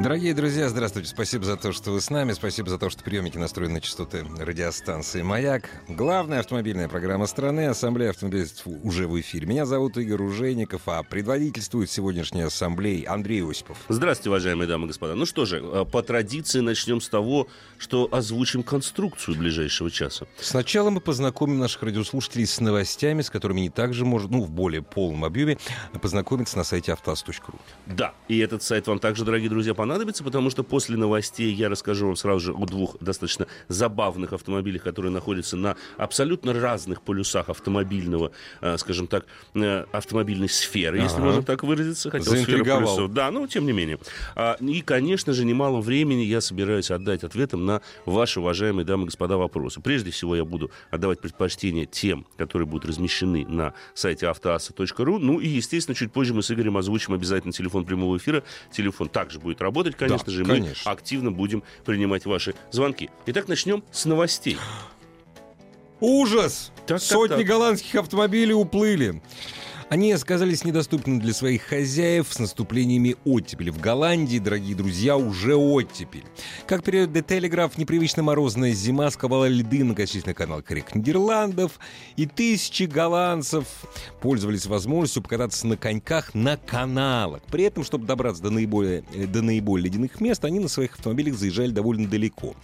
Дорогие друзья, здравствуйте. Спасибо за то, что вы с нами. Спасибо за то, что приемники настроены на частоты радиостанции «Маяк». Главная автомобильная программа страны «Ассамблея автомобилистов» уже в эфире. Меня зовут Игорь Ужеников, а предводительствует сегодняшней ассамблеей Андрей Осипов. Здравствуйте, уважаемые дамы и господа. Ну что же, э, по традиции начнем с того, что озвучим конструкцию ближайшего часа. Сначала мы познакомим наших радиослушателей с новостями, с которыми не также может, ну, в более полном объеме, познакомиться на сайте автоаз.ру. Да, и этот сайт вам также, дорогие друзья, понадобится, потому что после новостей я расскажу вам сразу же о двух достаточно забавных автомобилях, которые находятся на абсолютно разных полюсах автомобильного, э, скажем так, э, автомобильной сферы, если Ага. можно так выразиться. Сферу Заинтриговал. полюсов. Да, ну, тем не менее. А, И, конечно же, немало времени я собираюсь отдать ответам на ваши, уважаемые дамы и господа, вопросы. Прежде всего, я буду отдавать предпочтение тем, которые будут размещены на сайте автоаса.ру. Ну и, естественно, чуть позже мы с Игорем озвучим обязательно телефон прямого эфира. Телефон также будет работать, конечно Да, же. конечно. Мы активно будем принимать ваши звонки. Итак, начнем с новостей. Ужас! Так, так, Сотни так. голландских автомобилей уплыли. Они оказались недоступны для своих хозяев с наступлениями оттепели. В Голландии, дорогие друзья, уже оттепель. Как передает The Telegraph, непривычно морозная зима сковала льды многочисленных каналов рек Нидерландов, и тысячи голландцев пользовались возможностью покататься на коньках на каналах. При этом, чтобы добраться до наиболее, э, до наиболее ледяных мест, они на своих автомобилях заезжали довольно далеко.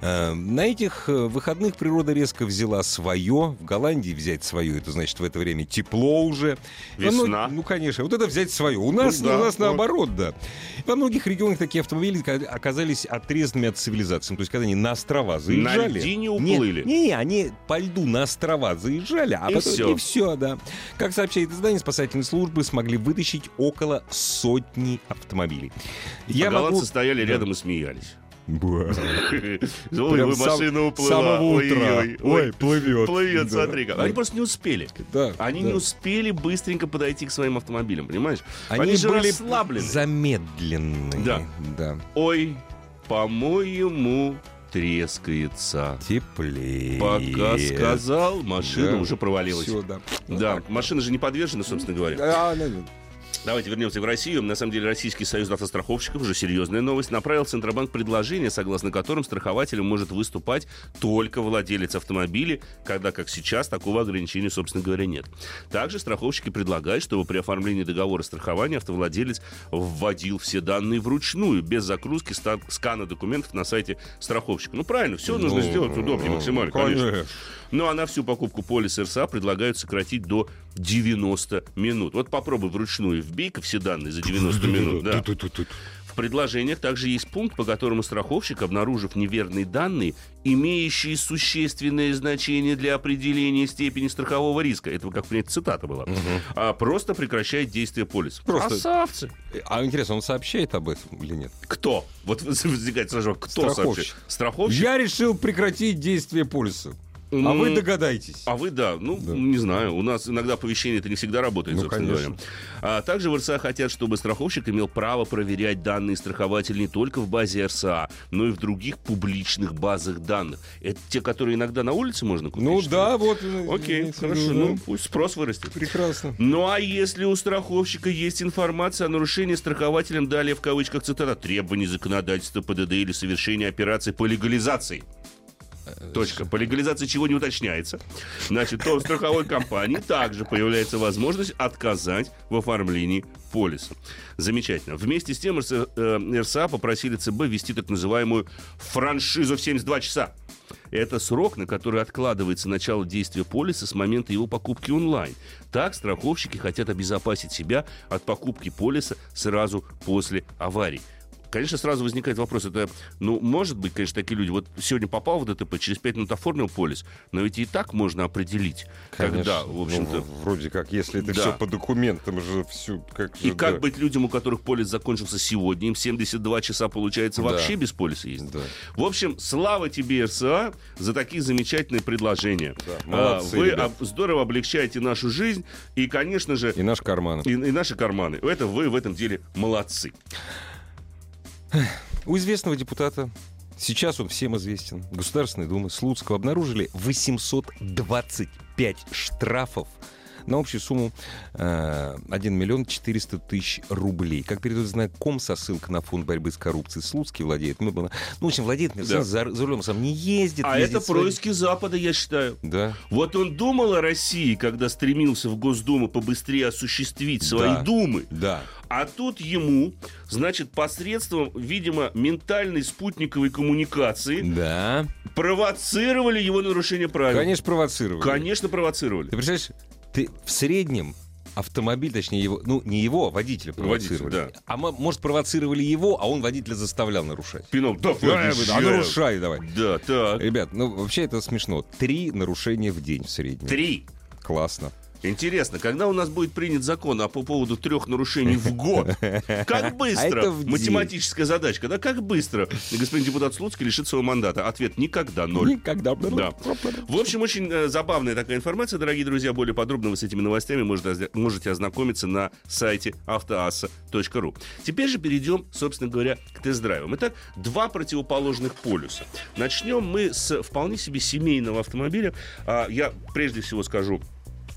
Э, На этих э, выходных природа резко взяла свое. В Голландии взять свое, это значит в это время тепло уже. Во мно- Весна. Ну, конечно. Вот это взять свое. У нас, да, у нас вот. наоборот, да. Во многих регионах такие автомобили ка- оказались отрезанными от цивилизации. То есть, когда они на острова заезжали... льдине Нет, уплыли. Не, не, они по льду на острова заезжали, а И потом всё. и все, да. Как сообщает издание, спасательные службы смогли вытащить около сотни автомобилей. а голландцы могу- стояли Да. рядом и смеялись. Сам- машина уплыла. самого утра. Ой, плывет. Плывет, Да, смотри-ка. да. Они просто не успели. Да, Они да. не успели быстренько подойти к своим автомобилям, понимаешь? Они, же были расслаблены. замедленные. Да. да. Ой, по-моему, трескается. Теплее. Пока сказал, машина Да. уже провалилась. Да. Да, машина же не подвержена, собственно говоря. А, ну, ну. Давайте вернемся в Россию. На самом деле Российский союз автостраховщиков, уже серьезная новость, направил в Центробанк предложение, согласно которым страхователем может выступать только владелец автомобиля, когда, как сейчас, такого ограничения, собственно говоря, нет. Также страховщики предлагают, чтобы при оформлении договора страхования автовладелец вводил все данные вручную, без загрузки ста- скана документов на сайте страховщика. Ну, правильно, все нужно Ну, сделать удобнее максимально, конечно. конечно. Ну, а на всю покупку полиса РСА предлагают сократить до 90 минут. Вот попробуй вручную вбей-ка все данные за 90 минут. да. В предложениях также есть пункт, по которому страховщик, обнаружив неверные данные, имеющие существенное значение для определения степени страхового риска, это как принято цитата была, а просто прекращает действие полиса. Просто- Красавцы! А интересно, он сообщает об этом или нет? Кто? Вот возникает сразу кто Страховщик. сообщит? Страховщик? Я решил прекратить действие полиса. А вы догадайтесь. А вы, да, ну, Да. не знаю, у нас иногда оповещение это не всегда работает, Ну, собственно конечно. говоря. А также в РСА хотят, чтобы страховщик имел право проверять данные страхователя не только в базе РСА, но и в других публичных базах данных. Это те, которые иногда на улице можно купить? Ну да, вот. Окей, имеется в хорошо, виду, ну да. пусть спрос вырастет. Прекрасно. Ну а если у страховщика есть информация о нарушении страхователем, далее в кавычках цитата, требований законодательства ПДД или совершения операций по легализации. Точка. По легализации чего не уточняется. Значит, то у страховой компании также появляется возможность отказать в оформлении полиса. Замечательно. Вместе с тем э, РСА попросили ЦБ ввести так называемую франшизу в 72 часа. Это срок, на который откладывается начало действия полиса с момента его покупки онлайн. Так страховщики хотят обезопасить себя от покупки полиса сразу после аварии. Конечно, сразу возникает вопрос, это, ну, может быть, конечно, такие люди, вот сегодня попал в ДТП, через 5 минут оформил полис, но ведь и так можно определить, Конечно. когда, в Ну, общем-то... в- вроде как, если это Да. все по документам же все как И же, как да. быть людям, у которых полис закончился сегодня, им 72 часа, получается, Да. вообще без полиса ездить? Да. В общем, слава тебе, РСА, за такие замечательные предложения. Да, А, молодцы, Вы ребят. здорово облегчаете нашу жизнь, и, конечно же, И наши карманы. и, и наши карманы. Это вы в этом деле молодцы. У известного депутата, сейчас он всем известен, Государственной Думы Слуцкого обнаружили 825 штрафов на общую сумму э, 1 миллион 400 тысяч рублей. Как передает знаком со ссылкой на фонд борьбы с коррупцией, Слуцкий владеет, ну, ну, в общем, владеет Мерседес, за, за рулем сам не ездит. А ездит это с водителем. происки Запада, я считаю. Да. Вот он думал о России, когда стремился в Госдуму побыстрее осуществить свои Да. думы. Да. А тут ему, значит, посредством, видимо, ментальной спутниковой коммуникации Да. провоцировали его нарушение правил. Конечно, провоцировали. Конечно, провоцировали. Ты представляешь, ты в среднем автомобиль, точнее его, ну не его, а водителя провоцировали. Водитель, да. А мо- может провоцировали его, а он водителя заставлял нарушать. Пинал, да, Да, поезжай. а нарушай давай. Да, так. Ребят, ну вообще это смешно. Три нарушения в день в среднем. Три. Классно. Интересно, когда у нас будет принят закон а по поводу трех нарушений в год? Как А быстро? Математическая задачка, да? Как быстро господин депутат Слуцкий лишит своего мандата? Ответ никогда ноль. Никогда. Да. В общем, очень э, забавная такая информация, дорогие друзья. Более подробно вы с этими новостями можете ознакомиться на сайте автоасса.ру. Теперь же перейдем, собственно говоря, к тест-драйвам. Итак, два противоположных полюса. Начнем мы с вполне себе семейного автомобиля. А, Я прежде всего скажу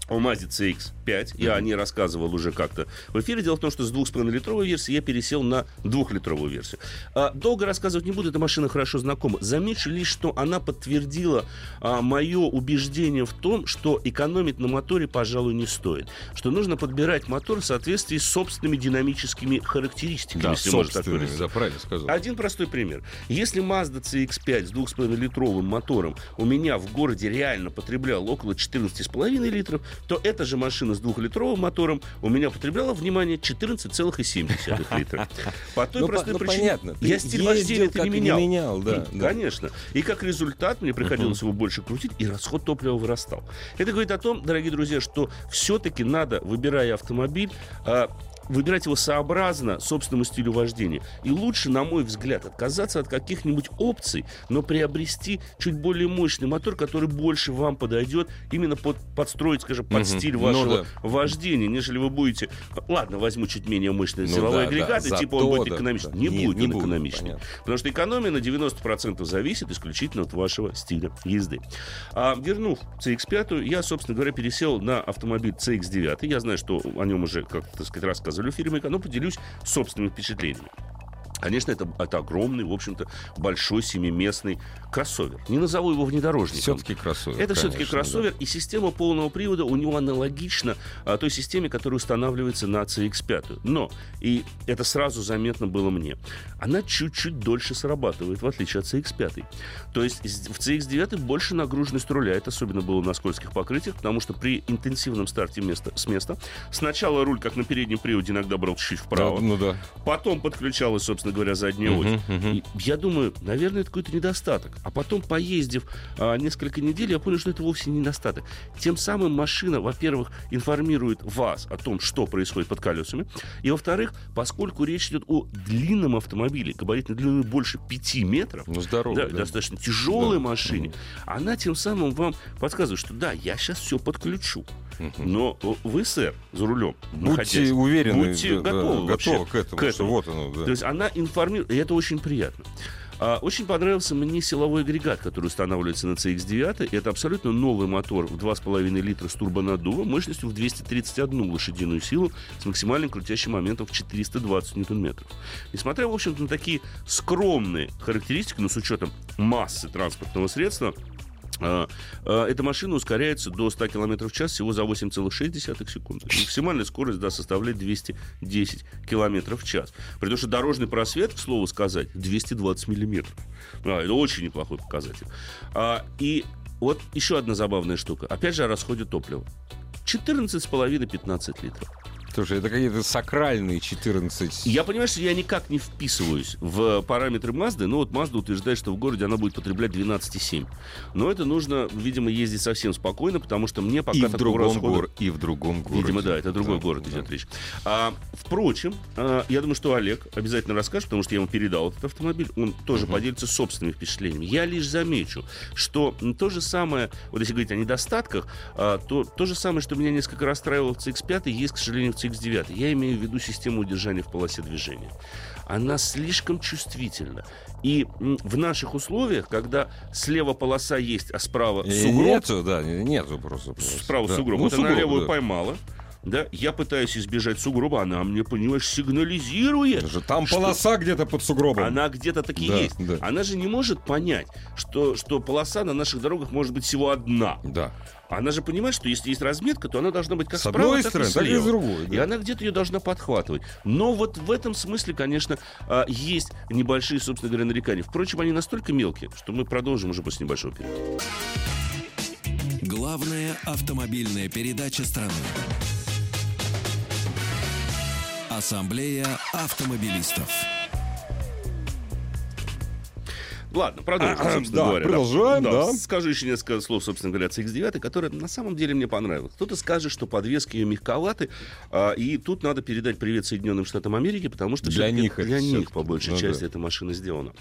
о Mazda CX-5. Я о ней рассказывал уже как-то в эфире. Дело в том, что с 2,5-литровой версии я пересел на 2-литровую версию. А, Долго рассказывать не буду, эта машина хорошо знакома. Замечу лишь, что она подтвердила а, мое убеждение в том, что экономить на моторе, пожалуй, не стоит. Что нужно подбирать мотор в соответствии с собственными динамическими характеристиками, Да, если можно так да, правильно сказал. Один простой пример. Если Mazda CX-5 с 2,5-литровым мотором у меня в городе реально потребляла около 14,5 литров, то эта же машина с 2-литровым мотором у меня потребляла, внимание, 14,7 литров. По той Ну, простой ну, причине, понятно. Ты я стиль вождения не и менял. менял, да, М, да. Конечно. И как результат мне приходилось его больше крутить, и расход топлива вырастал. Это говорит о том, дорогие друзья, что все-таки надо, выбирая автомобиль, а, выбирать его сообразно собственному стилю вождения. И лучше, на мой взгляд, отказаться от каких-нибудь опций, но приобрести чуть более мощный мотор, который больше вам подойдет, именно под, подстроить, скажем, под Мгм. стиль Ну вашего да. вождения, нежели вы будете... Ладно, возьму чуть менее мощный Ну силовой да, агрегат, да, типа он будет экономичный. да. Не, Не- будет не он будет, экономичный. понятно. Потому что экономия на 90% зависит исключительно от вашего стиля езды. А, вернув CX-5, я, собственно говоря, пересел на автомобиль CX-9. Я знаю, что о нем уже, как так сказать, рассказывали в фильме, но поделюсь собственными впечатлениями. Конечно, это, это огромный, в общем-то, большой семиместный кроссовер. Не назову его внедорожником. Все-таки кроссовер. Это все-таки конечно, да. кроссовер, и система полного привода у него аналогична а, той системе, которая устанавливается на CX-5. Но, и это сразу заметно было мне, она чуть-чуть дольше срабатывает, в отличие от CX-5. То есть в CX-9 больше нагруженность руля. Это особенно было на скользких покрытиях, потому что при интенсивном старте места, с места сначала руль, как на переднем приводе, иногда брал чуть-чуть Да, вправо, ну да. потом подключалась, собственно говоря, задняя ось. Мгм, мгм. И я думаю, наверное, это какой-то недостаток. А потом, поездив а, несколько недель, я понял, что это вовсе не недостаток. Тем самым машина, во-первых, информирует вас о том, что происходит под колесами. И, во-вторых, поскольку речь идет о длинном автомобиле, габаритной длиной больше 5 метров, Ну здорово. да, да. достаточно тяжелой Да. машине, она тем самым вам подсказывает, что да, я сейчас все подключу. Но вы, сэр, за рулем, Будьте находясь, уверены, будьте да, да, готовы готовы к этому, к что этому. вот оно, да. То есть она информирует, и это очень приятно. А, Очень понравился мне силовой агрегат, который устанавливается на CX-9. Это абсолютно новый мотор в 2,5 литра с турбонаддувом мощностью в 231 лошадиную силу с максимальным крутящим моментом в 420 ньютон-метров. Несмотря, в общем-то, на такие скромные характеристики, но с учетом массы транспортного средства, эта машина ускоряется до 100 км в час всего за 8,6 секунды. Максимальная скорость да, составляет 210 км в час. При том, что дорожный просвет, к слову сказать, 220 миллиметров. А, это очень неплохой показатель. А, и вот еще одна забавная штука. Опять же о расходе топлива. 14,5-15 литров. Слушай, это какие-то сакральные 14... Я понимаю, что я никак не вписываюсь в параметры Mazda, но вот Mazda утверждает, что в городе она будет потреблять 12,7. Но это нужно, видимо, ездить совсем спокойно, потому что мне пока и в другом расхода- гор- и в другом городе. Видимо, да, это другой Да, город да. идет речь. А, впрочем, а, я думаю, что Олег обязательно расскажет, потому что я ему передал этот автомобиль, он тоже поделится собственными впечатлениями. Я лишь замечу, что то же самое, вот если говорить о недостатках, а, то то же самое, что меня несколько расстраивало в CX-5, есть, к сожалению, в CX-9. Я имею в виду систему удержания в полосе движения. Она слишком чувствительна. И в наших условиях, когда слева полоса есть, а справа И сугроб, Нету, да, нету просто. просто. справа Да. сугроб. Ну, вот она сугроб, левую да. поймала. Да, я пытаюсь избежать сугроба, она мне, понимаешь, сигнализирует. Даже Там что полоса где-то под сугробом. Она где-то таки Да, есть. да. Она же не может понять, что, что полоса на наших дорогах может быть всего одна. Да. Она же понимает, что если есть разметка, то она должна быть как С справа, одной так стороны, и так и слева. с другой, И да. она где-то ее должна подхватывать. Но вот в этом смысле, конечно, а, есть небольшие, собственно говоря, нарекания. Впрочем, они настолько мелкие, что мы продолжим уже после небольшого перерыва. Главная автомобильная передача страны. Ассамблея автомобилистов. Ладно, продолжим, А, собственно да, говоря. продолжаем, да. Скажу еще несколько слов, собственно говоря, о CX-9, которая на самом деле мне понравилась. Кто-то скажет, что подвески ее мягковаты, а, и тут надо передать привет Соединенным Штатам Америки, потому что Для них для них, по большей Ну части, да. эта машина сделана.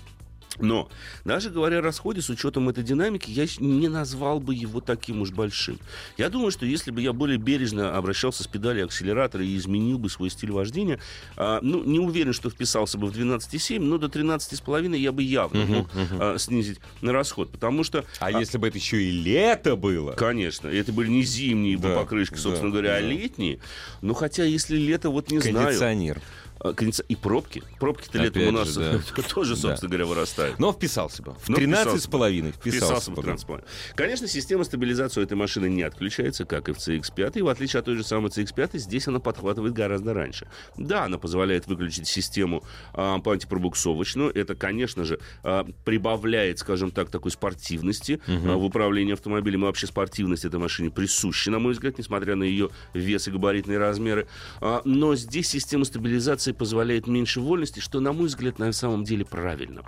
Но, даже говоря о расходе, с учетом этой динамики, я не назвал бы его таким уж большим. Я думаю, что если бы я более бережно обращался с педали акселератора и изменил бы свой стиль вождения, а, ну, не уверен, что вписался бы в 12,7, но до 13,5 я бы явно мог а, снизить на расход. Потому что... А если бы это еще и лето было? Конечно, это были не зимние Да, покрышки, собственно да, говоря, а да. летние. Но хотя, если лето, вот не знаю... Кондиционер. А, И пробки. Пробки-то летом у нас да. тоже, Да. собственно говоря, вырастают. Но вписался бы. В Но 13 с половиной Вписался вписался бы в. Конечно, система стабилизации у этой машины не отключается, как и в CX-5. И в отличие от той же самой CX-5, здесь она подхватывает гораздо раньше. Да, она позволяет выключить систему а, по антипробуксовочную. Это, конечно же, а, прибавляет, скажем так, такой спортивности в управлении автомобилем. И вообще спортивность этой машине присуща, на мой взгляд, несмотря на ее вес и габаритные размеры. Но здесь система стабилизации позволяет меньше вольности, что, на мой взгляд, на самом деле правильно.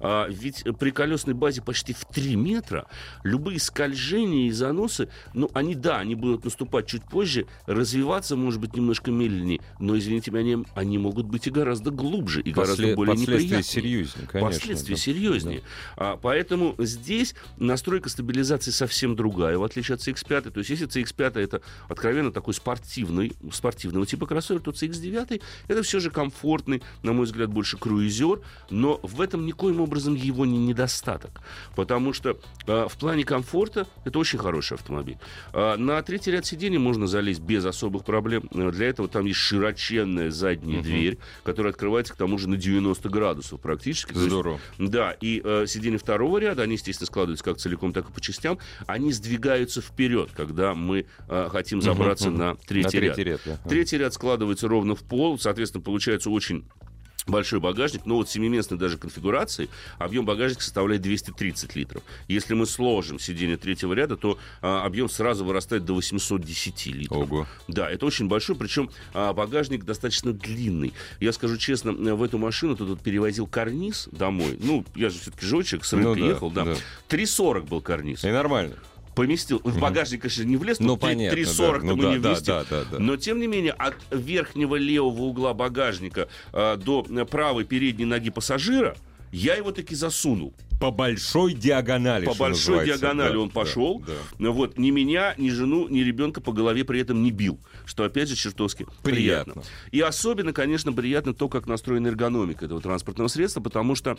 А, ведь при колесной базе почти в 3 метра любые скольжения и заносы, ну, они, да, они будут наступать чуть позже, развиваться, может быть, немножко медленнее, но, извините меня, они, они могут быть и гораздо глубже, и гораздо После- более Последствия неприятнее. серьезнее, конечно. Последствия да. серьезнее. А, поэтому здесь настройка стабилизации совсем другая, в отличие от CX-5. То есть если CX-5 это откровенно такой спортивный, спортивного типа кроссовер, то CX-9 это все же комфортный, на мой взгляд, больше круизер, но в этом никоим образом его не недостаток. Потому что а, в плане комфорта это очень хороший автомобиль. А, на третий ряд сидений можно залезть без особых проблем. А, Для этого там есть широченная задняя дверь, которая открывается к тому же на 90 градусов практически. То есть Здорово. да, и э, сиденья второго ряда, они, естественно, складываются как целиком, так и по частям. Они сдвигаются вперед, когда мы э, хотим забраться мгм. на третий, На третий ряд. ряд, да. Третий ряд складывается ровно в пол, соответственно, получается очень большой багажник, но вот семиместной даже конфигурации объем багажника составляет 230 литров. Если мы сложим сиденье третьего ряда, то а, объем сразу вырастает до 810 литров. Ого. Да, это очень большой, причем а, багажник достаточно длинный. Я скажу честно, э, в эту машину тут перевозил карниз домой. Ну, я же все-таки животчик, с рынка Ну да, ехал, да. да. 3,40 был карниз. И нормально. Поместил. В багажник, конечно, не влез, Ну, но 3- понятно, 3,40 да. Ну да, не да, вместим. да, да, да. Но, тем не менее, от верхнего левого угла багажника а, до э, правой передней ноги пассажира я его таки засунул. По большой диагонали. По большой называется. диагонали Да, он пошел. да. Но Вот, ни меня, ни жену, ни ребенка по голове при этом не бил. Что, опять же, чертовски приятно. Приятно. И особенно, конечно, приятно то, как настроена эргономика этого транспортного средства, потому что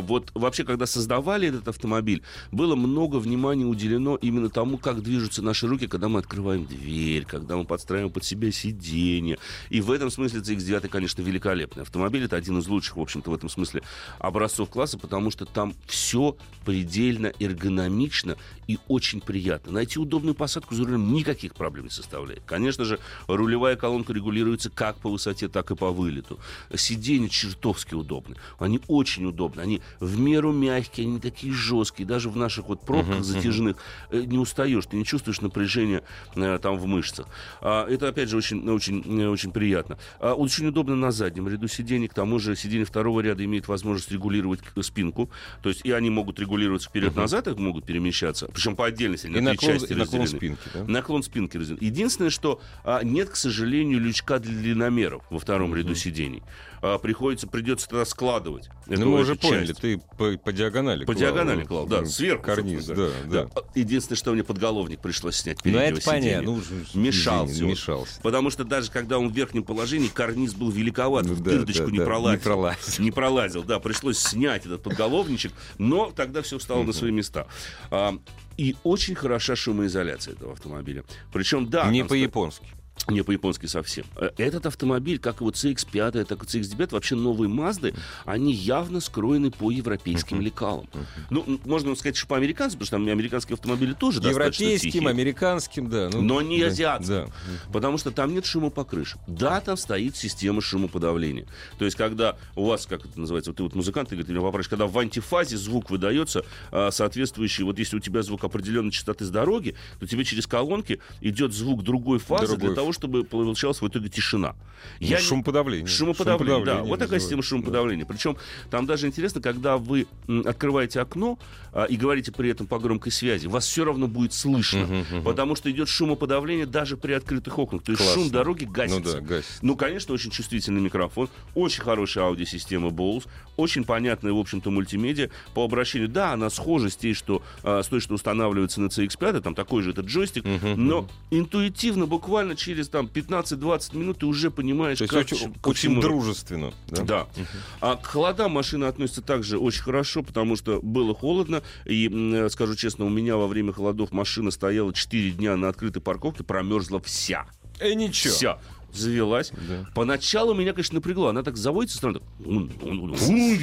вот вообще, когда создавали этот автомобиль, было много внимания уделено именно тому, как движутся наши руки, когда мы открываем дверь, когда мы подстраиваем под себя сиденье. И в этом смысле CX-9, конечно, великолепный автомобиль. Это один из лучших, в общем-то, в этом смысле образцов класса, потому что там все предельно эргономично и очень приятно. Найти удобную посадку за рулем никаких проблем не составляет. Конечно же, рулевая колонка регулируется как по высоте, так и по вылету. Сиденья чертовски удобны. Они очень удобны. Они в меру мягкие, они такие жесткие. Даже в наших вот пробках затяжных э, не устаешь, ты не чувствуешь напряжения э, там в мышцах. А, это, опять же, очень, очень, э, очень приятно. А, очень удобно на заднем ряду сидений. К тому же сиденье второго ряда имеет возможность регулировать спинку. То есть и они могут регулироваться вперед-назад, их могут перемещаться. Причем по отдельности, И на наклон, части и наклон разделены. спинки, да? Наклон спинки разделен. Единственное, что а, нет, к сожалению, лючка для длинномеров во втором ряду сидений. А, приходится, придется тогда складывать. эту- Ну, мы уже эту поняли, часть. ты по, по диагонали По клал. диагонали клал, да, сверху. Карниз, да, собственно да. говоря. Единственное, что мне подголовник пришлось снять Ну, переднего это понятно. Ну, Мешался извини. Мешался. Потому что даже когда он в верхнем положении, карниз был великоват, Ну да, дырочку да, не да, пролазил. не пролазил. Не пролазил, да, пришлось снять этот подголовничек, но тогда все встало на свои места. А, и очень хороша шумоизоляция этого автомобиля. Причем, да, Не стоит- по-японски. Не по-японски совсем. Э, Этот автомобиль, как и вот CX-5, так и CX-9, вообще новые Мазды, они явно скроены по европейским лекалам. Ну, м, можно сказать, что по американцам, потому что там американские автомобили тоже Европейским, тихие. американским, да. ну, Но не да, азиатским. Да. Потому что там нет шумопокрышек. Да, там стоит система шумоподавления. То есть, когда у вас, как это называется, вот ты вот музыкант, ты говоришь, попросишь, когда в антифазе звук выдается а, соответствующий, вот если у тебя звук определенной частоты с дороги, то тебе через колонки идет звук другой фазы Другой для того, чтобы получалась в итоге тишина. Я не- Шумоподавление. Шумоподавление, да. Шумоподавление Вот такая система шумоподавления. Причем там даже интересно, когда вы открываете окно а, и говорите при этом по громкой связи, вас все равно будет слышно, потому что идет шумоподавление даже при открытых окнах. То есть Классно. шум дороги гасится. Ну да, гасится. Ну, конечно, очень чувствительный микрофон, очень хорошая аудиосистема Bose, очень понятная, в общем-то, мультимедиа. По обращению, да, она схожа с той, что, а, с той, что устанавливается на CX-5, там такой же этот джойстик, но интуитивно, буквально через там 15-20 минут ты уже понимаешь, То есть как очень, ко очень всему- дружественно. Да. да. А к холодам машина относится также очень хорошо, потому что было холодно. И, м, скажу честно, у меня во время холодов машина стояла 4 дня на открытой парковке, промерзла вся. Э, ничего. Вся. Завелась. Да. Поначалу меня, конечно, напрягло. Она так заводится странно. так, «ун, ун, ун, ун».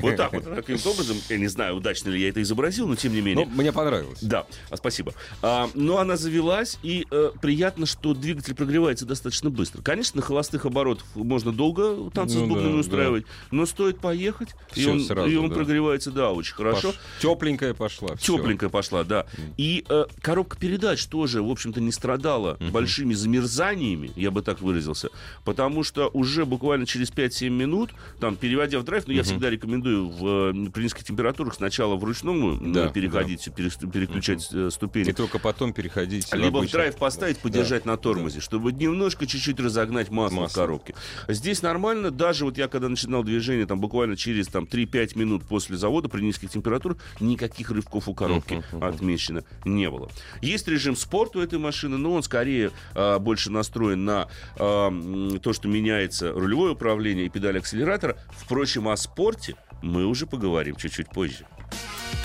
Вот так вот. Таким образом, я не знаю, удачно ли я это изобразил, но тем не менее. Ну, мне понравилось. Да, а, спасибо. А, но она завелась, и э, приятно, что двигатель прогревается достаточно быстро. Конечно, на холостых оборотах можно долго танцы Ну с бубнами да, устраивать, но стоит поехать, и он, сразу, и он да. прогревается, да, очень хорошо. Пош- Тепленькая пошла. Тепленькая пошла, да. И э, коробка передач тоже, в общем-то, не страдала большими замерзаниями, я бы так выразился, потому что уже буквально через 5-7 минут, там, переводя в драйв, ну, я всегда рекомендую в, э, при низких температурах сначала вручную э, Да, переходить, перес- переключать э, ступени. И только потом переходить в Либо в драйв поставить, подержать на тормозе, чтобы немножко чуть-чуть разогнать масло, в Масло. коробке. Здесь нормально, даже вот я когда начинал движение, там буквально через там, 3-5 минут после завода при низких температурах никаких рывков у коробки отмечено не было. Есть режим спорт у этой машины, но он скорее а, больше настроен на м, то, что меняется рулевое управление и педаль акселератора. Впрочем, о спорте мы уже поговорим чуть-чуть позже.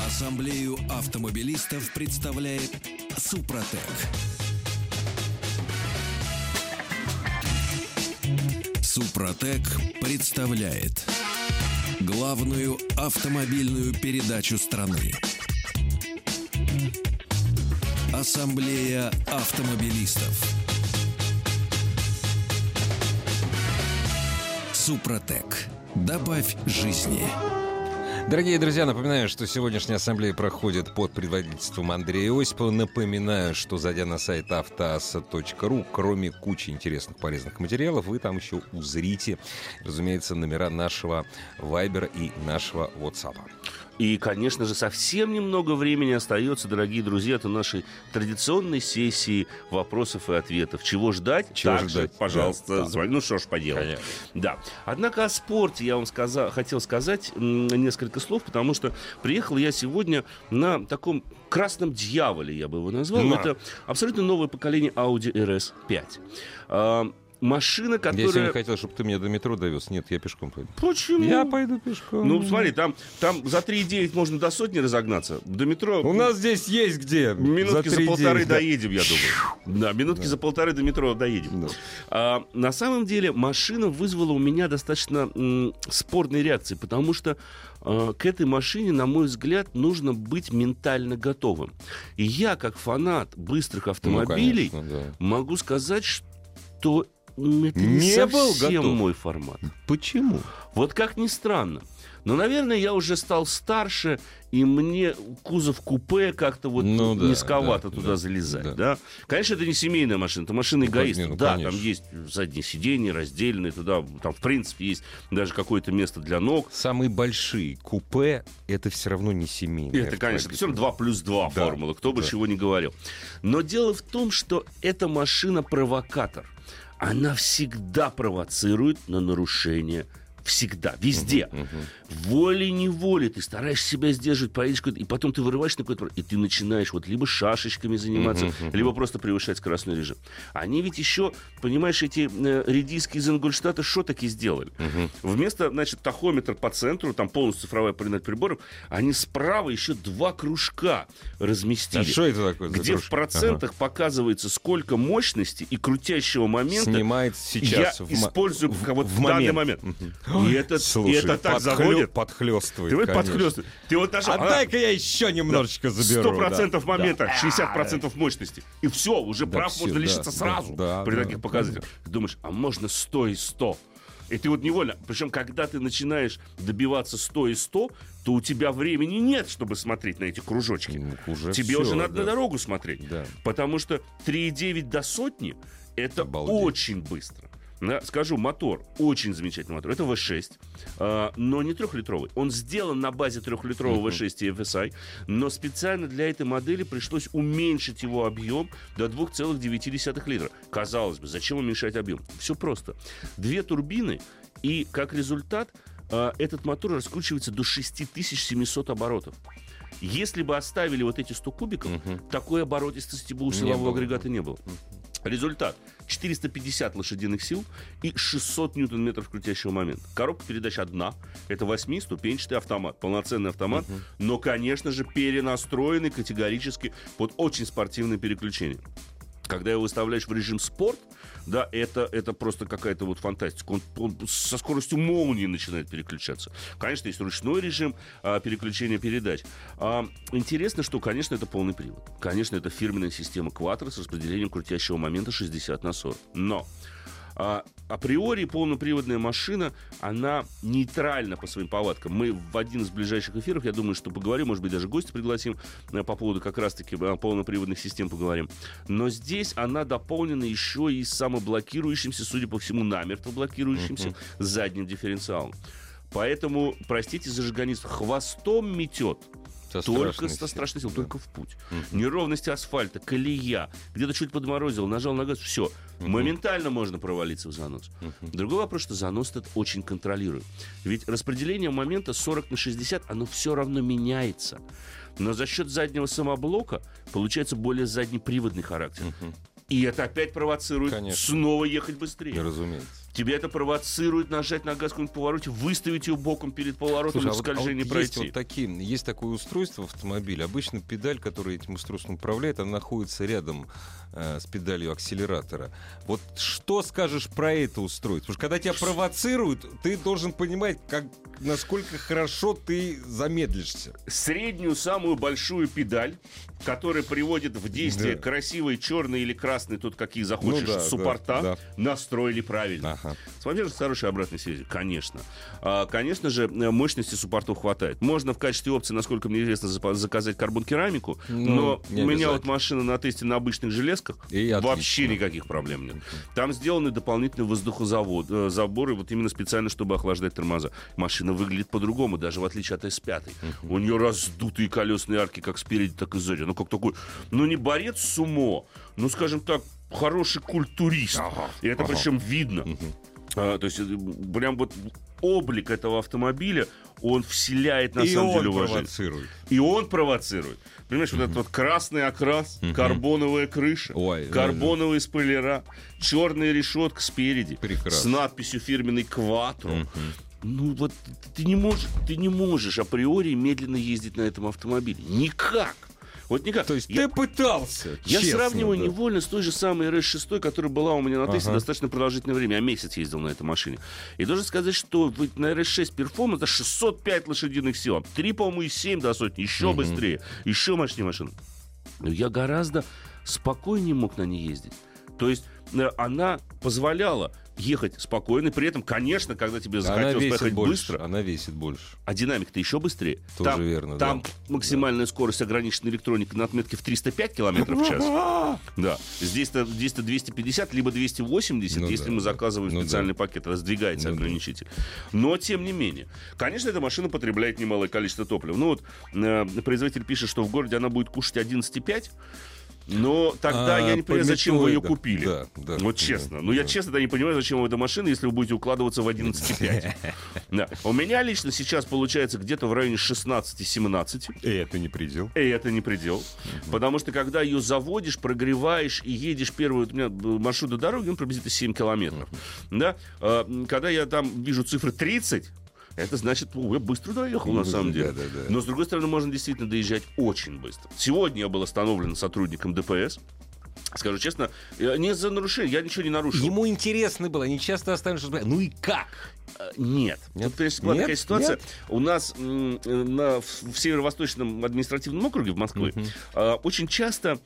Ассамблею автомобилистов представляет Супротек. Супротек представляет главную автомобильную передачу страны. Ассамблея автомобилистов. Супротек. Добавь жизни. Дорогие друзья, напоминаю, что сегодняшняя ассамблея проходит под предводительством Андрея Осипова. Напоминаю, что зайдя на сайт автоаса.ру, кроме кучи интересных полезных материалов, вы там еще узрите, разумеется, номера нашего Вайбера и нашего WhatsApp. И, конечно же, совсем немного времени остается, дорогие друзья, до нашей традиционной сессии вопросов и ответов. Чего ждать? Чего Так же, ждать? пожалуйста, Да, да. звони. Ну что ж поделать. Конечно. Да. Однако о спорте я вам сказа- хотел сказать несколько слов, потому что приехал я сегодня на таком красном дьяволе, я бы его назвал. На. Это абсолютно новое поколение Audi RS5. А, машина, Я которая... сегодня хотел, чтобы ты меня до метро довез. Нет, я пешком пойду. Почему? Я пойду пешком. Ну, смотри, там, там за 3,9 можно до сотни разогнаться. До метро... У нас здесь есть где. Минутки за, 3,9, полторы да. доедем, я думаю. Да, минутки за полторы до метро доедем. Да. А, на самом деле машина вызвала у меня достаточно м, спорные реакции, потому что а, к этой машине, на мой взгляд, нужно быть ментально готовым. И я, как фанат быстрых Ну, автомобилей, конечно, да. могу сказать, что это не, Не был готов. мой формат. Почему? Вот как ни странно. Но, наверное, я уже стал старше, и мне кузов купе как-то вот Ну да, низковато да, туда да, залезать. да. Да. Конечно, это не семейная машина, это машина эгоиста. ну, да, конечно. там есть задние сиденья раздельные, туда, там, в принципе, есть даже какое-то место для ног. Самые большие купе это все равно не семейные. Это, конечно, все равно 2 плюс 2 Да, формула, кто бы да. чего не говорил. Но дело в том, что эта машина провокатор. Она всегда провоцирует на нарушение. Всегда, везде. Волей-неволей ты стараешься себя сдерживать, поедешь и потом ты вырываешь на какой-то... И ты начинаешь вот либо шашечками заниматься, либо просто превышать скоростной режим. Они ведь еще, понимаешь, эти э, редиски из Ингольштата что таки сделали? Вместо, значит, тахометра по центру, там полностью цифровая панель приборов, они справа еще два кружка разместили. А что это такое? где в процентах показывается, сколько мощности и крутящего момента снимает сейчас я в использую в- в в, данный момент. момент. И это, и Слушай, это так подхлё- заводит. подхлёстывает, Ты вот подхлёстывает. Ты вот нажал, Отдай-ка я еще немножечко заберу. Сто процентов да. момента, 60 процентов мощности. И все, уже Да, прав всё, можно да, лишиться да, сразу да, при да, таких показателях. Ты думаешь, а можно 100 и 100? И ты вот невольно, причем когда ты начинаешь добиваться 100 и 100, то у тебя времени нет, чтобы смотреть на эти кружочки. Ну, уже Тебе всё, уже надо да. на дорогу смотреть. Да. Потому что 3,9 до сотни это Обалдеть. очень быстро. Скажу, мотор, очень замечательный мотор. Это V6, а, но не трехлитровый. Он сделан на базе трехлитрового V6 и FSI, но специально для этой модели пришлось уменьшить его объем до 2,9 литра. Казалось бы, зачем уменьшать объем? Все просто. Две турбины, и как результат а, этот мотор раскручивается до 6700 оборотов. Если бы оставили вот эти 100 кубиков, такой оборотистости бы у Не силового было. агрегата не было. Результат. 450 лошадиных сил и 600 ньютон-метров крутящего момента. Коробка передач одна. Это восьмиступенчатый автомат. Полноценный автомат. Но, конечно же, перенастроенный категорически под очень спортивное переключение. Когда его выставляешь в режим спорт, да, это, это просто какая-то вот фантастика. Он, он со скоростью молнии начинает переключаться. Конечно, есть ручной режим а, переключения передач. А, интересно, что, конечно, это полный привод. Конечно, это фирменная система Quattro с распределением крутящего момента 60 на 40. Но а, априори полноприводная машина, она нейтральна по своим повадкам. Мы в один из ближайших эфиров, я думаю, что поговорим, может быть, даже гостя пригласим э, по поводу как раз-таки э, полноприводных систем поговорим. Но здесь она дополнена еще и самоблокирующимся, судя по всему, намертво блокирующимся задним дифференциалом. Поэтому, простите, зажиганист хвостом метет. Со Только страшной со страшной силой, только в путь. Неровности асфальта, колея, где-то чуть подморозил, нажал на газ, все. Моментально можно провалиться в занос. Другой вопрос, что занос этот очень контролирует. Ведь распределение момента 40 на 60, оно все равно меняется. Но за счет заднего самоблока получается более заднеприводный характер. И это опять провоцирует Конечно. снова ехать быстрее. Разумеется. Тебе это провоцирует нажать на газ в каком-нибудь повороте, выставить ее боком перед поворотом Слушай, а и в вот, а вот скольжении есть пройти. вот такие, есть такое устройство в автомобиле. Обычно педаль, которая этим устройством управляет, она находится рядом э, с педалью акселератора. Вот что скажешь про это устройство? Потому что когда тебя провоцируют, ты должен понимать, как, насколько хорошо ты замедлишься. среднюю самую большую педаль, которая приводит в действие Да. красивый черный или красный, тут какие захочешь, Ну да, суппорта, да, настроили правильно. Ага. Смотри, с хорошей обратной связи, конечно. А, конечно же, э, мощности суппортов хватает. Можно в качестве опции, насколько мне известно, заказать карбон-керамику, Ну, но у меня вот машина на тесте на обычных железках, И отлично. вообще никаких проблем нет. Там сделаны дополнительные воздухозавод, э, заборы, вот именно специально, чтобы охлаждать тормоза. Машина выглядит по-другому, даже в отличие от S5. У нее раздутые колесные арки как спереди, так и сзади. Ну, как такой, ну, не борец с умо, ну, скажем так, хороший культурист. И это ага. причем видно. А, то есть, э, прям вот облик этого автомобиля, он вселяет на И самом он деле уважение. провоцирует. И он провоцирует. Понимаешь, вот этот вот красный окрас, карбоновая крыша, карбоновые спойлера, черная решетка спереди, с надписью фирменный Кватро. Ну вот ты не можешь, ты не можешь априори медленно ездить на этом автомобиле. Никак. Вот никак. То есть Я- ты пытался. я честно, сравниваю да. невольно с той же самой RS6, которая была у меня на тесте Ага. достаточно продолжительное время. Я месяц ездил на этой машине. И должен сказать, что на RS6 Performance это 605 лошадиных сил. 3, по-моему, и 7 до сотни. Еще быстрее. Еще мощнее машина. Но я гораздо спокойнее мог на ней ездить. То есть э, она позволяла ехать спокойно. При этом, конечно, когда тебе захотелось поехать больше. быстро, Она весит больше. а динамик-то еще быстрее. Тоже там, верно, Там да. максимальная скорость ограничена электроникой на отметке в 305 километров в час. Да. Здесь-то здесь-то 250, либо 280, Ну если да, мы да. заказываем Ну специальный пакет, раздвигается Ну да. ограничитель. Но, тем не менее. Конечно, эта машина потребляет немалое количество топлива. Ну вот, э, производитель пишет, что в городе она будет кушать 11,5, но тогда А, я не понимаю, зачем вы ее купили. да, да, вот да, честно. Ну, я да. честно да, не понимаю, зачем вам эта машина, если вы будете укладываться в 11,5. Да. У меня лично сейчас получается где-то в районе 16-17. И это не предел. И это не предел. Потому что когда ее заводишь, прогреваешь и едешь первую... У меня маршрут до дороги, он приблизительно 7 километров. Да? А, Когда я там вижу цифры 30, это значит, «О, я быстро доехал, на Ну, самом деле. да, да, да. Но, с другой стороны, можно действительно доезжать очень быстро. Сегодня я был остановлен сотрудником ДПС. Скажу честно, не за нарушение, я ничего не нарушил. Ему интересно было, не часто останешься. Ну и как? Э, Нет. Нет? Тут, конечно, была Нет? такая ситуация. Нет? У нас на, в, в северо-восточном административном округе в Москве а, очень часто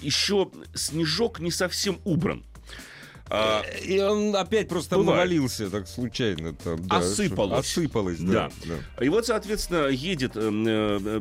еще снежок не совсем убран. А, И он опять просто Бывает. навалился так случайно. Там, да, Осыпалось. Осыпалось, да. Да. да. И вот, соответственно, едет э,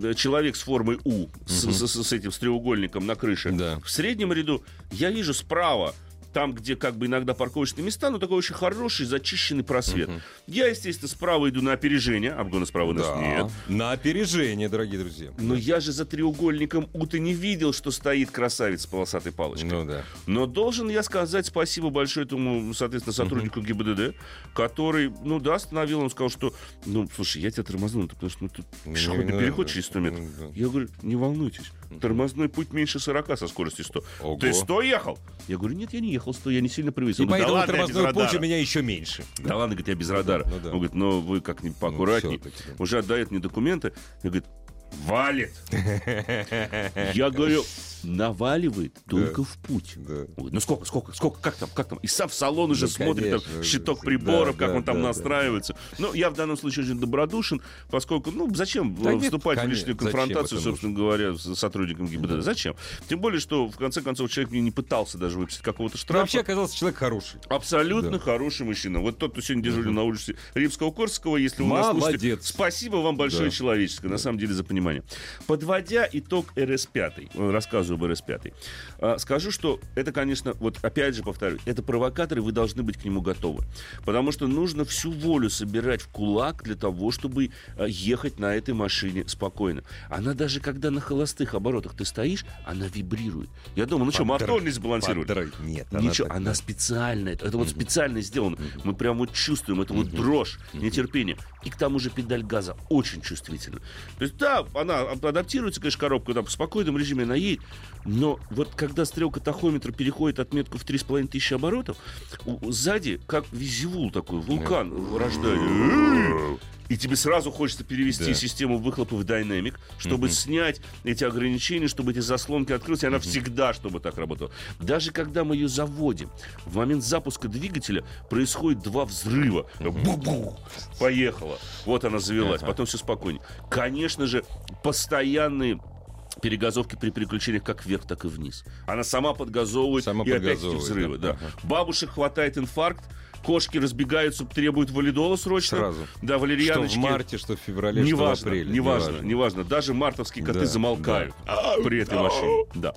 э, человек с формой У, с, с- с этим с треугольником на крыше. Да. В среднем ряду я вижу справа, там, где как бы иногда парковочные места, но такой очень хороший зачищенный просвет. Я, естественно, справа иду на опережение, обгона справа у нас Да. нет. На опережение, дорогие друзья. Но я же за треугольником У-то не видел, что стоит красавец с полосатой палочкой. Ну да. Но должен я сказать спасибо большое этому, соответственно, сотруднику ГИБДД, который, ну да, остановил, он сказал, что, ну, слушай, я тебя тормознул, потому что ну, тут пешеходный ну, переход да. через 100 метров. Ну, да. Я говорю, не волнуйтесь, тормозной путь меньше 40 со скоростью 100. Ого. Ты 100 ехал? Я говорю, нет, я не ехал 100, я не сильно привез. И говорит, поэтому да ладно, я без тормозной путь радара». у меня еще меньше. Да ладно, говорит, я без радара. Ну да. Он говорит, ну вы как-нибудь поаккуратней. всё-таки, да. Уже отдает мне документы. И говорит, валит. Я говорю, наваливает только в путь. Да. Ой, ну сколько, сколько, сколько, как там, как там? И сам в салон уже Ну, смотрит, там, конечно. щиток Да, приборов, как да, он там да, да. настраивается. Ну, я в данном случае очень добродушен, поскольку, ну, зачем Да э, нет, вступать в конечно, лишнюю конфронтацию, собственно говоря, с сотрудником ГИБДД? Зачем? Тем более, что, в конце концов, человек мне не пытался даже выписать какого-то штрафа. вообще оказался человек хороший. Абсолютно Да. хороший мужчина. Вот тот, кто сегодня дежурил на улице Римского-Корского, если вы нас слушаете, Молодец. спасибо вам большое Да. человеческое, на самом деле, за понимание. Подводя итог РС-5, э, рассказываю об РС-5, а, скажу, что это, конечно, вот опять же повторю, это провокаторы, вы должны быть к нему готовы. Потому что нужно всю волю собирать в кулак для того, чтобы э, ехать на этой машине спокойно. Она даже когда на холостых оборотах ты стоишь, она вибрирует. Я думаю, ну что, мотор не сбалансирует. Нет, Ничего, так- она специальная. Это вот специально сделано. Мы прям вот чувствуем, это вот дрожь, нетерпение. И к тому же педаль газа очень чувствительна. То есть, да, она адаптируется, конечно, коробка, там, в спокойном режиме она едет, но вот когда стрелка тахометра переходит отметку в 3,5 тысячи оборотов, у- сзади, как визивул такой, вулкан рождает. И тебе сразу хочется перевести Да. систему выхлопа в динамик, чтобы снять эти ограничения, чтобы эти заслонки открылись, и она всегда, чтобы так работала. Даже когда мы ее заводим, в момент запуска двигателя происходит два взрыва. Бу-бу! Поехала. Вот она завелась. Потом все спокойнее. Конечно же, постоянные перегазовки при переключениях как вверх, так и вниз. Она сама подгазовывает Сама и опять эти взрывы. да. Да. Бабушек хватает инфаркт, кошки разбегаются, требуют валидола срочно. Сразу. Да, Что валерьяночки. в марте, что в феврале, что в Неважно, апреле. неважно, неважно. Даже мартовские коты Да, замолкают при этой машине. Да.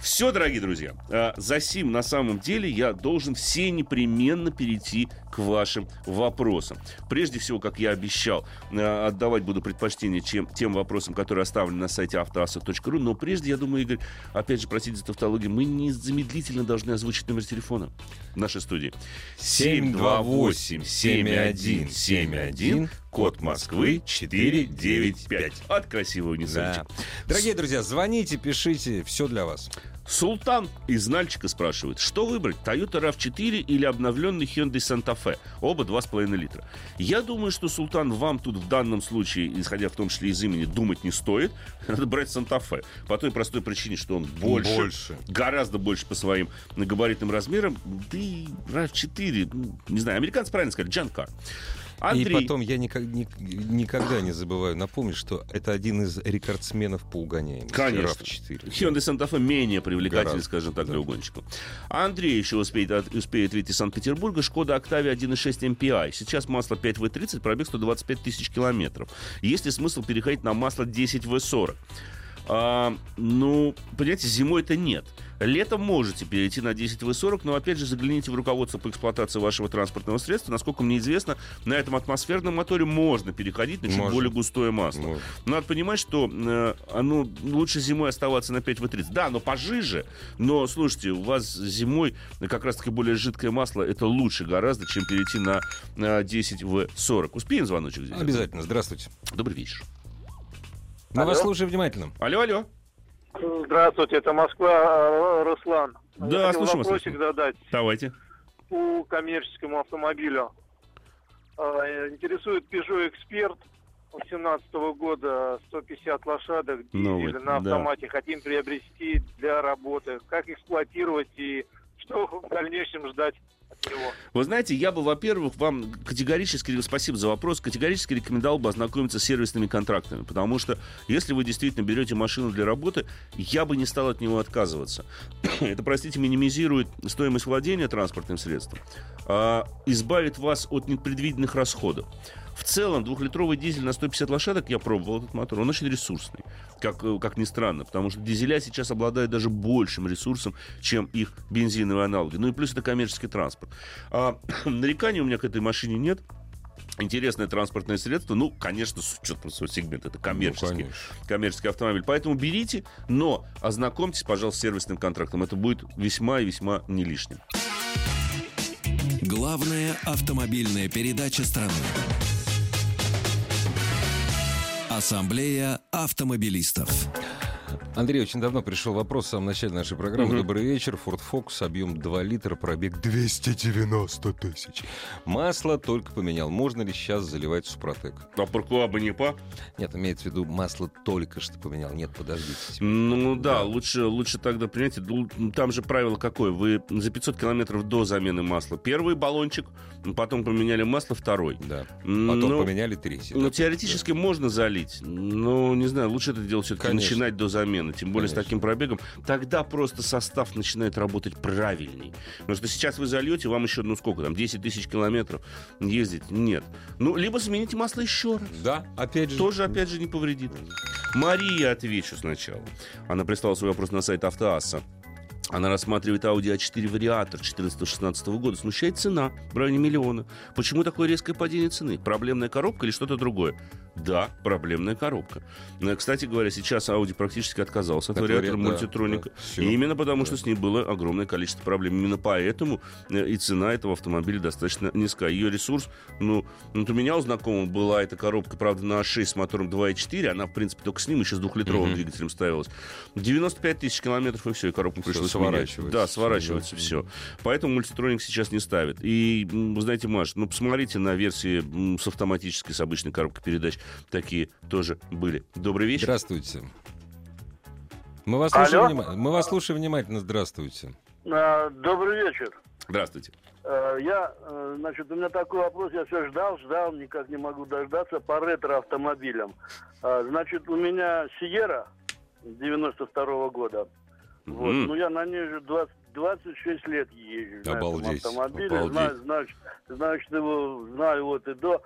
Все, дорогие друзья, а, за сим на самом деле я должен все непременно перейти к вашим вопросам. Прежде всего, как я обещал, а, отдавать буду предпочтение чем, тем вопросам, которые оставлены на сайте автоаса.ру. Но прежде, я думаю, Игорь, опять же, простите за тавтологию, мы незамедлительно должны озвучить номер телефона в нашей студии. 728-7171, код Москвы 495. От красивого Да. Ниссанчика. Дорогие друзья, звоните, пишите, все для вас. Султан из Нальчика спрашивает, что выбрать, Toyota RAV4 или обновленный Hyundai Santa Fe? Оба 2,5 литра. Я думаю, что, Султан, вам тут в данном случае, исходя в том числе из имени, думать не стоит. Надо брать Santa Fe. По той простой причине, что он больше, Больше. гораздо больше по своим габаритным размерам. Да и RAV4, ну, не знаю, американцы правильно сказали, джанкар. Андрей. И потом я никак- ни- никогда не забываю напомнить, что это один из рекордсменов по угоняемости. Конечно. RAV4. Hyundai Santa Fe менее привлекательный, Гораздо, скажем так, да. для угонщиков. Андрей еще успеет, от- успеет выйти из Санкт-Петербурга. Шкода Octavia 1.6 MPI. Сейчас масло 5В30, пробег 125 тысяч километров. Есть ли смысл переходить на масло 10В40? А, ну, понимаете, зимой-то нет. Летом можете перейти на 10В40, но опять же загляните в руководство по эксплуатации вашего транспортного средства. Насколько мне известно, на этом атмосферном моторе можно переходить на чуть Можно. более густое масло. Можно. Надо понимать, что э, оно лучше зимой оставаться на 5В30. Да, оно пожиже, но, слушайте, у вас зимой как раз-таки более жидкое масло, это лучше гораздо, чем перейти на, на 10В40. Успеем звоночек здесь? Обязательно. Здравствуйте. Добрый вечер. Мы Алло. вас слушаем внимательно. Алло, алло. Здравствуйте, это Москва, э, Руслан. Да, Я хотел вас, вопросик Руслан. задать Давайте. по коммерческому автомобилю. Э, Интересует Peugeot Expert 2017 года, 150 лошадок, Новый, дизель на да. автомате. Хотим приобрести для работы. Как эксплуатировать и что в дальнейшем ждать Вы знаете, я бы, во-первых, вам категорически, спасибо за вопрос, категорически рекомендовал бы ознакомиться с сервисными контрактами, потому что если вы действительно берете машину для работы, я бы не стал от него отказываться. Это, простите, минимизирует стоимость владения транспортным средством, а, избавит вас от непредвиденных расходов. В целом, двухлитровый дизель на 150 лошадок, я пробовал этот мотор, он очень ресурсный, как, э, как ни странно, потому что дизеля сейчас обладают даже большим ресурсом, чем их бензиновые аналоги. Ну и плюс это коммерческий транспорт. А, нареканий у меня к этой машине нет. Интересное транспортное средство, ну, конечно, с учетом своего сегмента, это коммерческий, Ну, конечно. коммерческий автомобиль. Поэтому берите, но ознакомьтесь, пожалуйста, с сервисным контрактом. Это будет весьма и весьма не лишним. Главная автомобильная передача страны. Ассамблея автомобилистов. Андрей, очень давно пришел вопрос в самом начале нашей программы. Мгм. Добрый вечер. Ford Focus, объем 2 литра, пробег 290 тысяч. Масло только поменял. Можно ли сейчас заливать Супротек? А Паркуа бы не по? Нет, имеется в виду, масло только что поменял. Нет, подождите. Ну да, Да. лучше, лучше тогда, понимаете, ну, там же правило какое. Вы за 500 километров до замены масла первый баллончик, потом поменяли масло второй. Да. Ну, Потом поменяли третий. Ну, да. теоретически можно залить, но, не знаю, лучше это делать все-таки начинать до замены, тем более с Конечно. таким пробегом. Тогда просто состав начинает работать правильней. Потому что сейчас вы зальете, вам еще, ну сколько там, 10 тысяч километров ездить? Нет. Ну, либо замените масло еще раз. Да, опять же. Тоже, опять же, не повредит. Мария, отвечу сначала. Она прислала свой вопрос на сайт Автоасса. Она рассматривает Audi A4 вариатор 14-16 года. Смущает цена в районе миллиона. Почему такое резкое падение цены? Проблемная коробка или что-то другое? Да, проблемная коробка. Э, Кстати говоря, сейчас Audi практически отказался от От вариатора вариа- да, мультитроника. да. И именно потому, Да. что с ней было огромное количество проблем. Именно поэтому э, и цена этого автомобиля достаточно низкая. Ее ресурс, ну, вот у меня у знакомого была эта коробка, правда, на А6 с мотором 2.4. Она, в принципе, только с ним еще с двухлитровым Мгм. двигателем ставилась. 95 тысяч километров, и все, и коробку Всё, пришлось сворачивается менять. Да, сворачивается да. все. Поэтому мультитроник сейчас не ставит. И, вы знаете, Маш, ну, посмотрите на версии с автоматической, с обычной коробкой передач. Такие тоже были. Добрый вечер. Здравствуйте. Мы вас, Алло? слушаем, внима- Мы вас слушаем внимательно. Здравствуйте. А, Добрый вечер. Здравствуйте. Э, Я, э, значит, у меня такой вопрос, я все ждал, ждал, никак не могу дождаться по ретро-автомобилям. А, Значит, у меня Сиера 92 года. Вот. Мгм. Ну, я на ней же 20, 26 лет езжу. на этом Обалдеть, автомобиле. обалдеть. Знаю, значит, значит, его знаю вот и до.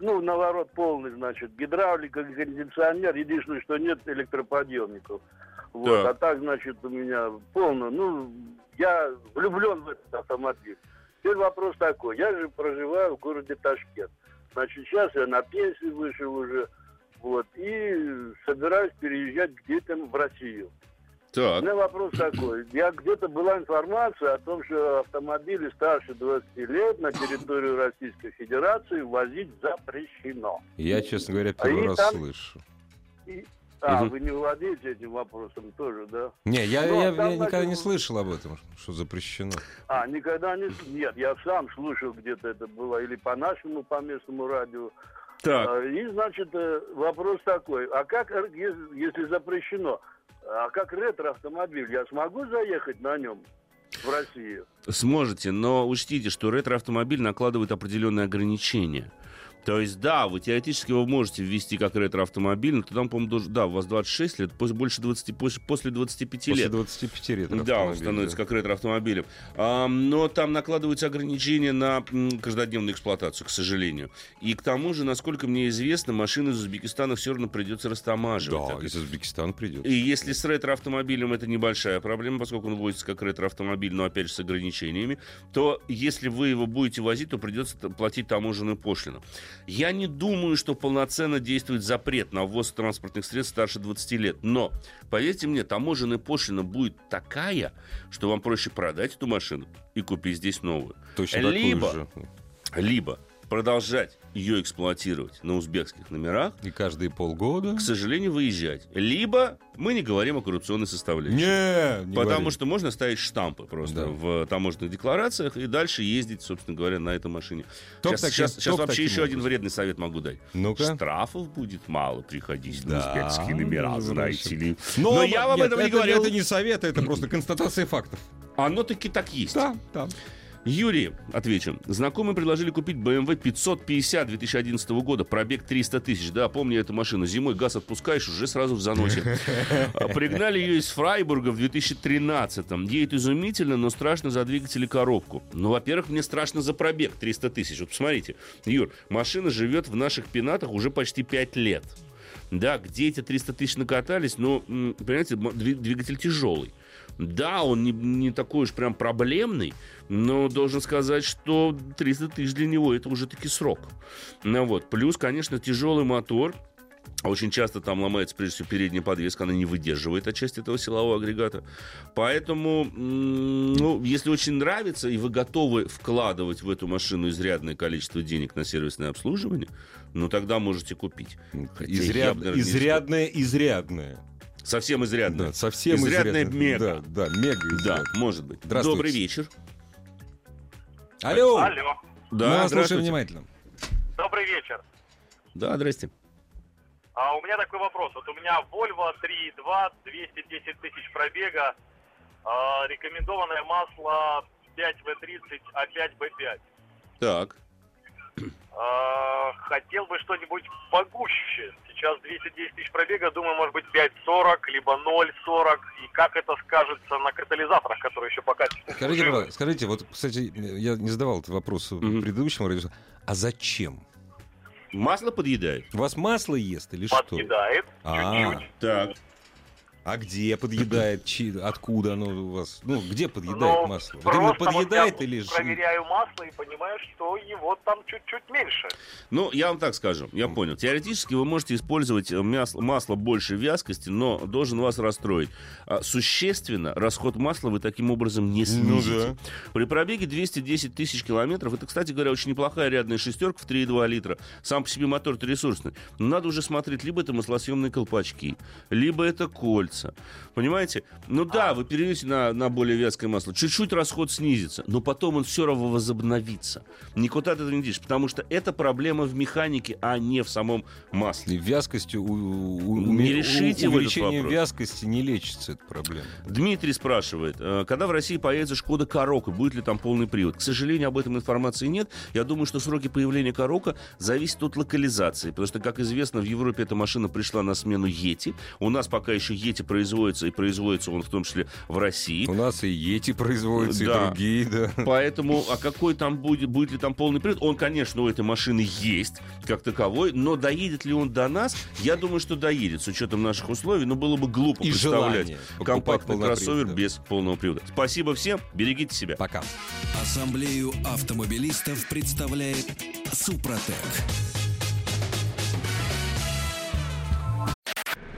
Ну, наворот полный, значит, гидравлика, кондиционер. Единственное, что нет электроподъемников. Вот. Так. А так, значит, у меня полно. Ну, я влюблен в этот автомобиль. Теперь вопрос такой. Я же проживаю в городе Ташкент. Значит, сейчас я на пенсии вышел уже. Вот. И собираюсь переезжать к детям в Россию. У Так. меня вопрос такой. Я где-то была информация о том, что автомобили старше 20 лет на территорию Российской Федерации возить запрещено. Я, честно говоря, первый и раз там- слышу. И- А, Мгм. вы не владеете этим вопросом тоже, да? Не, я, Ну, я- а там, я никогда не слышал об этом, что запрещено. А, никогда не... Нет, я сам слушал где-то это было, или по нашему, по местному радио. Так. А, И, значит, э, вопрос такой. А как, если, если запрещено, а как ретро-автомобиль, я смогу заехать на нем? в России? Сможете, но учтите, что ретро-автомобиль накладывает определенные ограничения. То есть, да, вы теоретически его можете ввести как ретро-автомобиль, но тогда, по-моему, должен, да, у вас 26 лет, после, больше 20, после, после 25 После лет. 25 ретро Да, он становится как ретро-автомобилем. А, но там накладываются ограничения на каждодневную эксплуатацию, к сожалению. И к тому же, насколько мне известно, машины из Узбекистана все равно придется растамаживать. Да, Так из Узбекистана придет. и если с ретро-автомобилем это небольшая проблема, поскольку он вводится как ретро-автомобиль, но опять же с ограничениями, то если вы его будете возить, то придется платить таможенную пошлину. Я не думаю, что полноценно действует запрет на ввоз транспортных средств старше 20 лет. Но, поверьте мне, таможенная пошлина будет такая, что вам проще продать эту машину и купить здесь новую. Точно либо, такую же. либо продолжать ее эксплуатировать на узбекских номерах, И каждые полгода. к сожалению, выезжать. Либо мы не говорим о коррупционной составляющей. Не, не Потому говори. что можно ставить штампы просто Да. в таможенных декларациях и дальше ездить, собственно говоря, на этой машине. Только сейчас таким- сейчас- сейчас только вообще еще один образом. вредный совет могу дать. Ну-ка. Штрафов будет мало приходить Да, на узбекские номера, ну, знаете ли. Но, Но я вам нет, этого не это, говорил. Это не совет, это просто констатация фактов. Оно таки так есть. Да, да. Юрий, отвечу. Знакомые предложили купить BMW 550 2011 года, пробег 300 тысяч. Да, помню эту машину. Зимой газ отпускаешь, уже сразу в заносе. А, Пригнали ее из Фрайбурга в 2013-м. Едет изумительно, но страшно за двигатель и коробку. Ну, во-первых, мне страшно за пробег 300 тысяч. Вот посмотрите, Юр, машина живет в наших пенатах уже почти 5 лет. Да, где эти 300 тысяч накатались, но, м, понимаете, двигатель тяжелый. Да, он не, не такой уж прям проблемный, но должен сказать, что 300 тысяч для него это уже таки срок. Ну вот. Плюс, конечно, тяжелый мотор, очень часто там ломается, прежде всего, передняя подвеска, она не выдерживает отчасти этого силового агрегата. Поэтому, ну, если очень нравится, и вы готовы вкладывать в эту машину изрядное количество денег на сервисное обслуживание, ну, тогда можете купить. Хотя я Изряд- изрядное, изрядное. Совсем изрядно. Да, совсем Изрядное изрядное. мега. Да, да, мега Да, изрядное. может быть. Здравствуйте. Добрый вечер. Алло, Алло, мы Да, вас слушаем внимательно. добрый вечер. Да, здрасте. А у меня такой вопрос. Вот у меня Volvo 3.2, 210 тысяч пробега, а, рекомендованное масло 5В30, А5, Б5. Так. А, хотел бы что-нибудь погуще. Сейчас 210 тысяч пробега, думаю, может быть 5.40, либо 0.40. И как это скажется на катализаторах, которые еще пока... Скажите, скажите, вот, кстати, я не задавал этот вопрос Мгм. в предыдущем радио. А зачем? Масло подъедает. У вас масло ест или что? Подъедает А. Так. А где подъедает? Чи- Откуда оно у вас? Ну, где подъедает Ну, масло? Вот именно просто вот подъедает я или... ж- проверяю масло и понимаю, что его там чуть-чуть меньше. Ну, я вам так скажу, я понял. Теоретически вы можете использовать э, мяс- масло большей вязкости, но должен вас расстроить. А, Существенно расход масла вы таким образом не Ну снизите. При пробеге 210 тысяч километров, это, кстати говоря, очень неплохая рядная шестерка в 3,2 литра. Сам по себе мотор-то ресурсный. Но надо уже смотреть, либо это маслосъемные колпачки, либо это кольца. Понимаете? Ну да, вы перейдете на, на более вязкое масло. Чуть-чуть расход снизится, но потом он все равно возобновится. Никуда ты это не денешь, потому что это проблема в механике, а не в самом масле. И вязкостью, у- у- Не решите у- увеличение вязкости не лечится эта проблема. Дмитрий спрашивает, э, когда в России появится Шкода Карока, будет ли там полный привод? К сожалению, об этом информации нет. Я думаю, что сроки появления Карока зависят от локализации, потому что, как известно, в Европе эта машина пришла на смену Ети. У нас пока еще Ети производится, и производится он в том числе в России. У нас и Ети производятся, Да. и другие, да. Поэтому, а какой там будет, будет ли там полный привод? Он, конечно, у этой машины есть, как таковой, но доедет ли он до нас? Я думаю, что доедет, с учетом наших условий, но было бы глупо И представлять компактный кроссовер да. без полного привода. Спасибо всем, берегите себя. Пока. Ассамблею автомобилистов представляет Супротек.